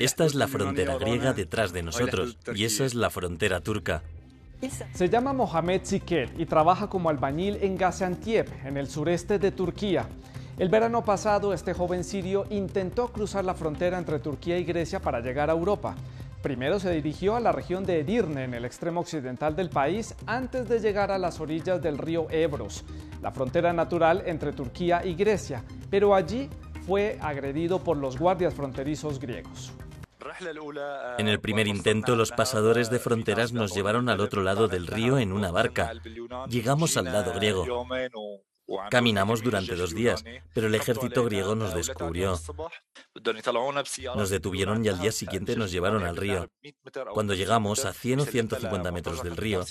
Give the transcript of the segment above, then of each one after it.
Esta es la frontera griega detrás de nosotros y esa es la frontera turca. Se llama Mohamed Siker y trabaja como albañil en Gaziantep, en el sureste de Turquía. El verano pasado, este joven sirio intentó cruzar la frontera entre Turquía y Grecia para llegar a Europa. Primero se dirigió a la región de Edirne, en el extremo occidental del país, antes de llegar a las orillas del río Ebros, la frontera natural entre Turquía y Grecia, pero allí fue agredido por los guardias fronterizos griegos. En el primer intento, los pasadores de fronteras nos llevaron al otro lado del río en una barca. Llegamos al lado griego. Caminamos durante dos días, pero el ejército griego nos descubrió. Nos detuvieron y al día siguiente nos llevaron al río. Cuando llegamos a 100 o 150 metros del río,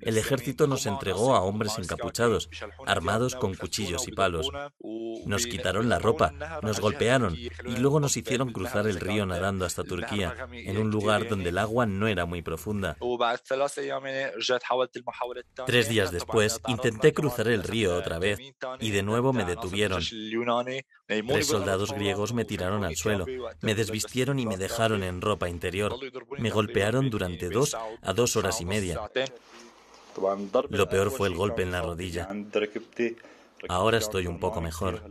el ejército nos entregó a hombres encapuchados, armados con cuchillos y palos. Nos quitaron la ropa, nos golpearon y luego nos hicieron cruzar el río nadando hasta Turquía, en un lugar donde el agua no era muy profunda. Tres días después intenté cruzar el río otra vez y de nuevo me detuvieron. Tres soldados griegos me tiraron al suelo, me desvistieron y me dejaron en ropa interior. Me golpearon durante dos a dos horas y media. Lo peor fue el golpe en la rodilla. Ahora estoy un poco mejor.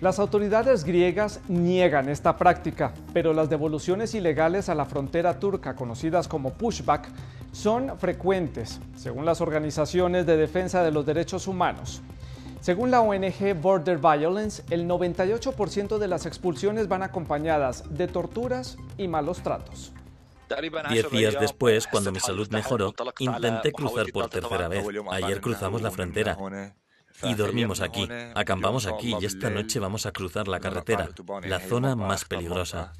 Las autoridades griegas niegan esta práctica, pero las devoluciones ilegales a la frontera turca, conocidas como pushback, son frecuentes, según las organizaciones de defensa de los derechos humanos. Según la ONG Border Violence, el 98% de las expulsiones van acompañadas de torturas y malos tratos. Diez días después, cuando mi salud mejoró, intenté cruzar por tercera vez. Ayer cruzamos la frontera. Y dormimos aquí, acampamos aquí y esta noche vamos a cruzar la carretera, la zona más peligrosa.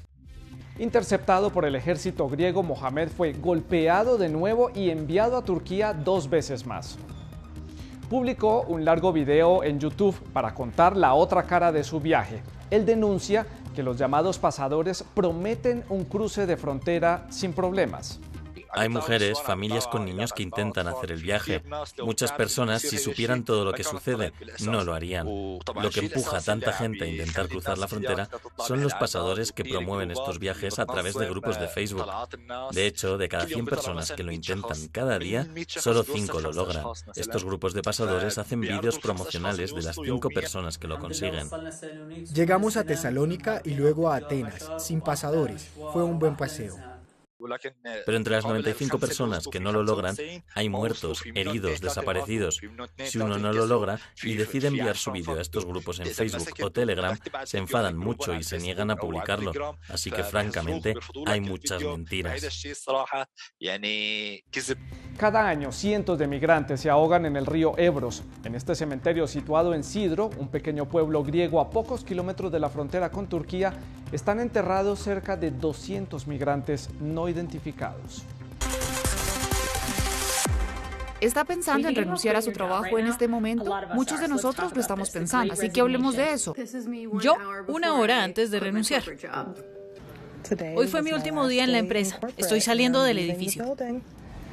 Interceptado por el ejército griego, Mohamed fue golpeado de nuevo y enviado a Turquía dos veces más. Publicó un largo video en YouTube para contar la otra cara de su viaje. Él denuncia que los llamados pasadores prometen un cruce de frontera sin problemas. Hay mujeres, familias con niños que intentan hacer el viaje. Muchas personas, si supieran todo lo que sucede, no lo harían. Lo que empuja a tanta gente a intentar cruzar la frontera son los pasadores que promueven estos viajes a través de grupos de Facebook. De hecho, de cada 100 personas que lo intentan cada día, solo 5 lo logran. Estos grupos de pasadores hacen vídeos promocionales de las 5 personas que lo consiguen. Llegamos a Tesalónica y luego a Atenas, sin pasadores. Fue un buen paseo. Pero entre las 95 personas que no lo logran, hay muertos, heridos, desaparecidos. Si uno no lo logra y decide enviar su vídeo a estos grupos en Facebook o Telegram, se enfadan mucho y se niegan a publicarlo. Así que francamente hay muchas mentiras. Cada año cientos de migrantes se ahogan en el río Ebros. En este cementerio situado en Sidro, un pequeño pueblo griego a pocos kilómetros de la frontera con Turquía, están enterrados cerca de 200 migrantes no identificados. ¿Está pensando en renunciar a su trabajo en este momento? Muchos de nosotros lo estamos pensando, así que hablemos de eso. Yo, una hora antes de renunciar. Hoy fue mi último día en la empresa. Estoy saliendo del edificio.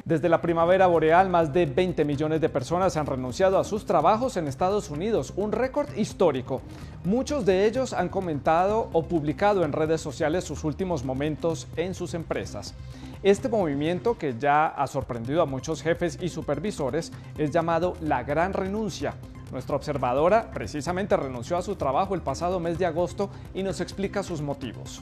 Desde la primavera boreal, más de 20 millones de personas han renunciado a sus trabajos en Estados Unidos, un récord histórico. Muchos de ellos han comentado o publicado en redes sociales sus últimos momentos en sus empresas. Este movimiento, que ya ha sorprendido a muchos jefes y supervisores, es llamado la gran renuncia. Nuestra observadora precisamente renunció a su trabajo el pasado mes de agosto y nos explica sus motivos.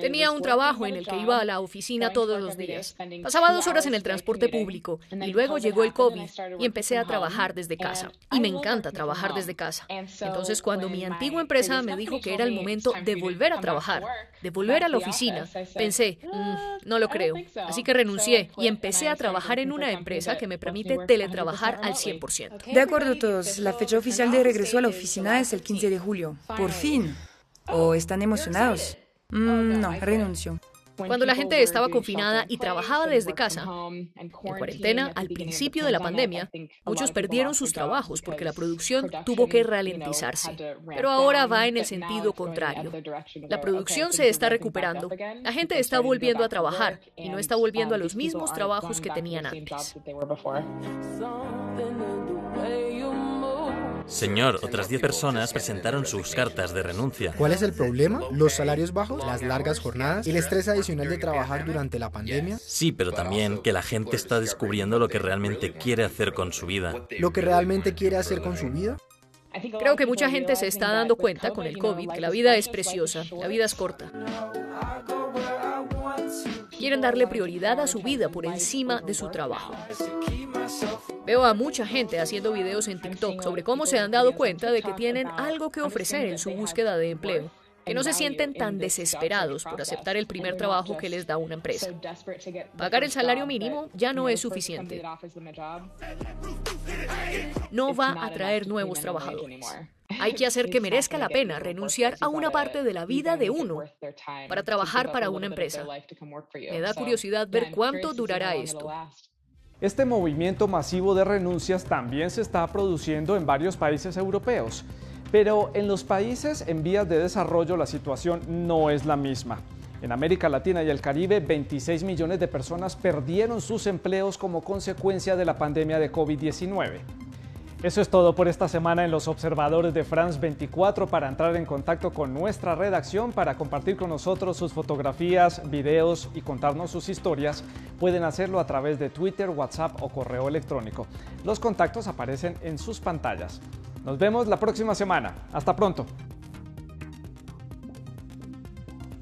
Tenía un trabajo en el que iba a la oficina todos los días. Pasaba dos horas en el transporte público y luego llegó el COVID y empecé a trabajar desde casa. Y me encanta trabajar desde casa. Entonces cuando mi antigua empresa me dijo que era el momento de volver a trabajar, de volver a la oficina, pensé, mm, no lo creo. Así que renuncié y empecé a trabajar en una empresa que me permite teletrabajar al 100%. De acuerdo todos, la fecha oficial de regreso a la oficina es el 15 de julio. Por fin. ¿O están emocionados? Mm, no, renuncio. Cuando la gente estaba confinada y trabajaba desde casa, en cuarentena, al principio de la pandemia, muchos perdieron sus trabajos porque la producción tuvo que ralentizarse. Pero ahora va en el sentido contrario. La producción se está recuperando. La gente está volviendo a trabajar y no está volviendo a los mismos trabajos que tenían antes. Señor, otras 10 personas presentaron sus cartas de renuncia. ¿Cuál es el problema? ¿Los salarios bajos? ¿Las largas jornadas? ¿El estrés adicional de trabajar durante la pandemia? Sí, pero también que la gente está descubriendo lo que realmente quiere hacer con su vida. ¿Lo que realmente quiere hacer con su vida? Creo que mucha gente se está dando cuenta con el COVID que la vida es preciosa, la vida es corta. Quieren darle prioridad a su vida por encima de su trabajo. Veo a mucha gente haciendo videos en TikTok sobre cómo se han dado cuenta de que tienen algo que ofrecer en su búsqueda de empleo que no se sienten tan desesperados por aceptar el primer trabajo que les da una empresa. Pagar el salario mínimo ya no es suficiente. No va a atraer nuevos trabajadores. Hay que hacer que merezca la pena renunciar a una parte de la vida de uno para trabajar para una empresa. Me da curiosidad ver cuánto durará esto. Este movimiento masivo de renuncias también se está produciendo en varios países europeos. Pero en los países en vías de desarrollo la situación no es la misma. En América Latina y el Caribe, 26 millones de personas perdieron sus empleos como consecuencia de la pandemia de COVID-19. Eso es todo por esta semana en los observadores de France 24. Para entrar en contacto con nuestra redacción, para compartir con nosotros sus fotografías, videos y contarnos sus historias, pueden hacerlo a través de Twitter, WhatsApp o correo electrónico. Los contactos aparecen en sus pantallas. Nos vemos la próxima semana. Hasta pronto.